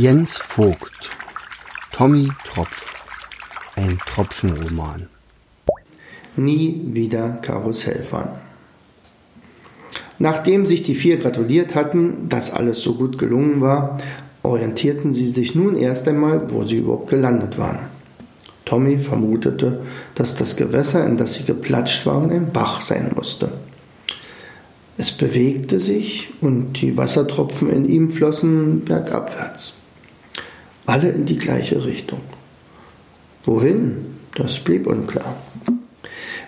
Jens Vogt Tommy Tropf Ein Tropfenroman Nie wieder Karussell fahren. Nachdem sich die vier gratuliert hatten, dass alles so gut gelungen war, orientierten sie sich nun erst einmal, wo sie überhaupt gelandet waren. Tommy vermutete, dass das Gewässer, in das sie geplatscht waren, ein Bach sein musste. Es bewegte sich und die Wassertropfen in ihm flossen bergabwärts. Alle in die gleiche Richtung. Wohin? Das blieb unklar.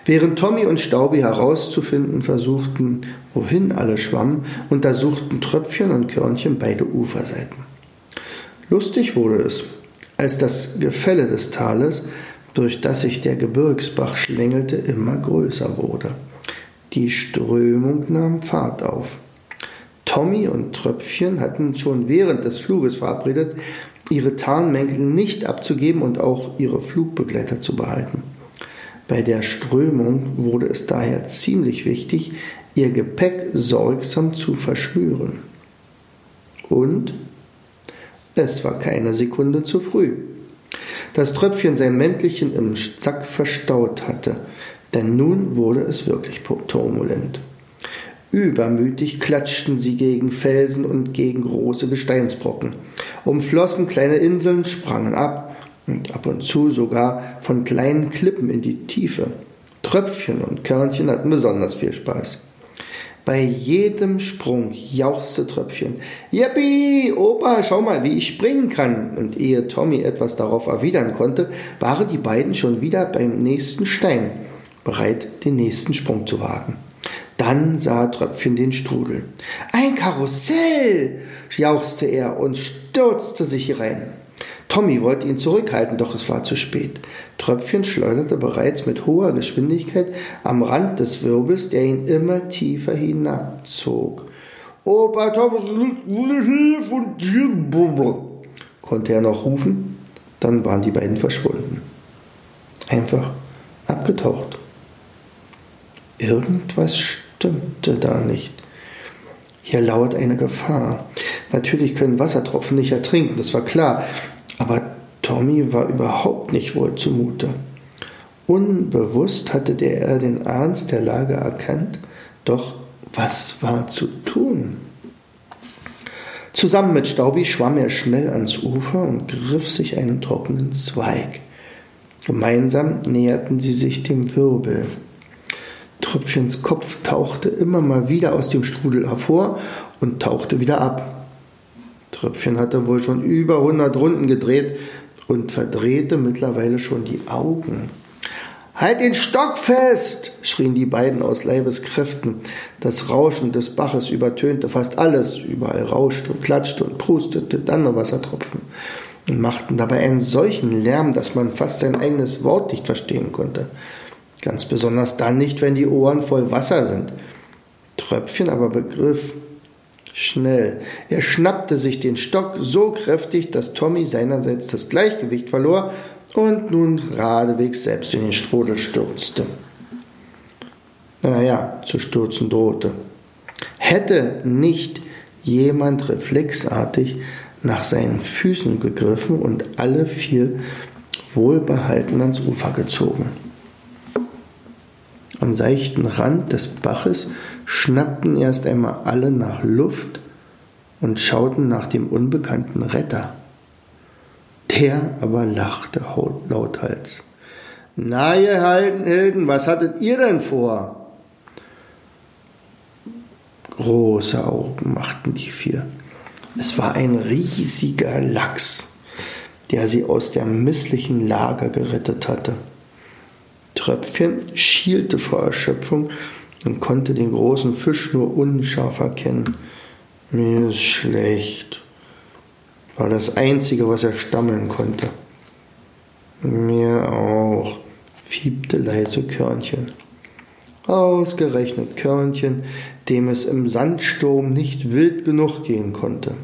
Während Tommy und Staubi herauszufinden versuchten, wohin alle schwammen, untersuchten Tröpfchen und Körnchen beide Uferseiten. Lustig wurde es, als das Gefälle des Tales, durch das sich der Gebirgsbach schlängelte, immer größer wurde. Die Strömung nahm Fahrt auf. Tommy und Tröpfchen hatten schon während des Fluges verabredet, ihre Tarnmäntel nicht abzugeben und auch ihre Flugbegleiter zu behalten. Bei der Strömung wurde es daher ziemlich wichtig, ihr Gepäck sorgsam zu verschnüren. Und es war keine Sekunde zu früh. Das Tröpfchen sein Mäntelchen im Sack verstaut hatte, denn nun wurde es wirklich turbulent. Übermütig klatschten sie gegen Felsen und gegen große Gesteinsbrocken, umflossen kleine Inseln, sprangen ab und ab und zu sogar von kleinen Klippen in die Tiefe. Tröpfchen und Körnchen hatten besonders viel Spaß. Bei jedem Sprung jauchzte Tröpfchen. Yippie, Opa, schau mal, wie ich springen kann. Und ehe Tommy etwas darauf erwidern konnte, waren die beiden schon wieder beim nächsten Stein bereit, den nächsten Sprung zu wagen. Dann sah Tröpfchen den Strudel. Ein Karussell! jauchzte er und stürzte sich hinein. Tommy wollte ihn zurückhalten, doch es war zu spät. Tröpfchen schleuderte bereits mit hoher Geschwindigkeit am Rand des Wirbels, der ihn immer tiefer hinabzog. Opa Tommy, konnte er noch rufen, dann waren die beiden verschwunden. Einfach abgetaucht. Irgendwas stimmte da nicht. Hier lauert eine Gefahr. Natürlich können Wassertropfen nicht ertrinken, das war klar. Aber Tommy war überhaupt nicht wohl zumute. Unbewusst hatte der er den Ernst der Lage erkannt, doch was war zu tun? Zusammen mit Staubi schwamm er schnell ans Ufer und griff sich einen trockenen Zweig. Gemeinsam näherten sie sich dem Wirbel. Tröpfchens Kopf tauchte immer mal wieder aus dem Strudel hervor und tauchte wieder ab. Tröpfchen hatte wohl schon über 100 Runden gedreht und verdrehte mittlerweile schon die Augen. Halt den Stock fest! schrien die beiden aus Leibeskräften. Das Rauschen des Baches übertönte fast alles. Überall rauschte und klatschte und prustete dann Wassertropfen und machten dabei einen solchen Lärm, dass man fast sein eigenes Wort nicht verstehen konnte. Ganz besonders dann nicht, wenn die Ohren voll Wasser sind. Tröpfchen aber begriff schnell. Er schnappte sich den Stock so kräftig, dass Tommy seinerseits das Gleichgewicht verlor und nun geradewegs selbst in den Strudel stürzte. Naja, zu stürzen drohte. Hätte nicht jemand reflexartig nach seinen Füßen gegriffen und alle vier wohlbehalten ans Ufer gezogen. Am seichten Rand des Baches schnappten erst einmal alle nach Luft und schauten nach dem unbekannten Retter. Der aber lachte lauthals. Na, ihr Helden, was hattet ihr denn vor? Große Augen machten die vier. Es war ein riesiger Lachs, der sie aus der misslichen Lage gerettet hatte. Tröpfchen schielte vor Erschöpfung und konnte den großen Fisch nur unscharf erkennen. Mir ist schlecht, war das Einzige, was er stammeln konnte. Mir auch, fiebte leise Körnchen. Ausgerechnet Körnchen, dem es im Sandsturm nicht wild genug gehen konnte.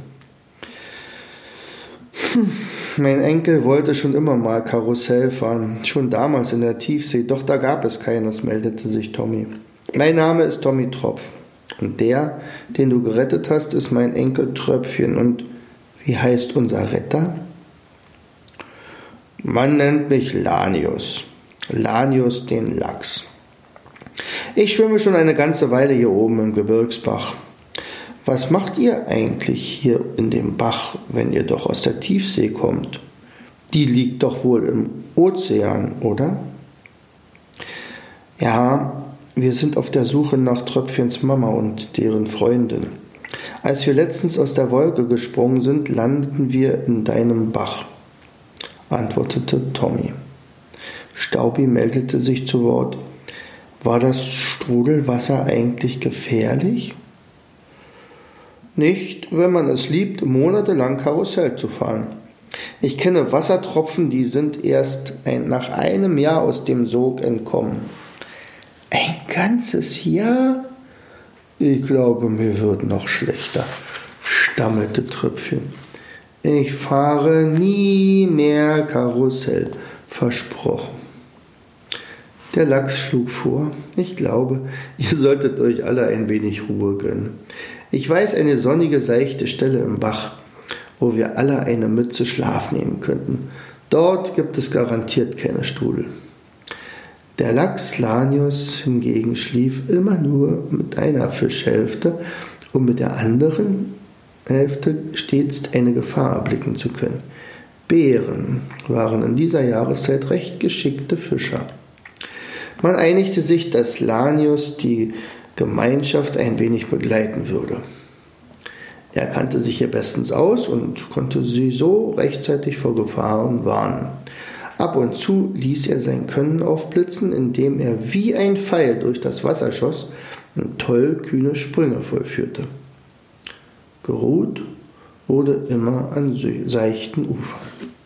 Mein Enkel wollte schon immer mal Karussell fahren, schon damals in der Tiefsee, doch da gab es keines, meldete sich Tommy. Mein Name ist Tommy Tropf und der, den du gerettet hast, ist mein Enkel Tröpfchen und Wie heißt unser Retter? Man nennt mich Lanius. Lanius den Lachs. Ich schwimme schon eine ganze Weile hier oben im Gebirgsbach. Was macht ihr eigentlich hier in dem Bach, wenn ihr doch aus der Tiefsee kommt? Die liegt doch wohl im Ozean, oder? Ja, wir sind auf der Suche nach Tröpfchens Mama und deren Freundin. Als wir letztens aus der Wolke gesprungen sind, landeten wir in deinem Bach, antwortete Tommy. Staubi meldete sich zu Wort. War das Strudelwasser eigentlich gefährlich? Nicht, wenn man es liebt, monatelang Karussell zu fahren. Ich kenne Wassertropfen, die sind erst ein, nach einem Jahr aus dem Sog entkommen. Ein ganzes Jahr? Ich glaube, mir wird noch schlechter, stammelte Tröpfchen. Ich fahre nie mehr Karussell, versprochen. Der Lachs schlug vor, ich glaube, ihr solltet euch alle ein wenig Ruhe gönnen. Ich weiß eine sonnige, seichte Stelle im Bach, wo wir alle eine Mütze Schlaf nehmen könnten. Dort gibt es garantiert keine Strudel. Der Lachs Lanius hingegen schlief immer nur mit einer Fischhälfte, um mit der anderen Hälfte stets eine Gefahr erblicken zu können. Bären waren in dieser Jahreszeit recht geschickte Fischer. Man einigte sich, dass Lanius die Gemeinschaft ein wenig begleiten würde. Er kannte sich hier bestens aus und konnte sie so rechtzeitig vor Gefahren warnen. Ab und zu ließ er sein Können aufblitzen, indem er wie ein Pfeil durch das Wasser schoss und toll kühne Sprünge vollführte. Geruht wurde immer an seichten Ufern.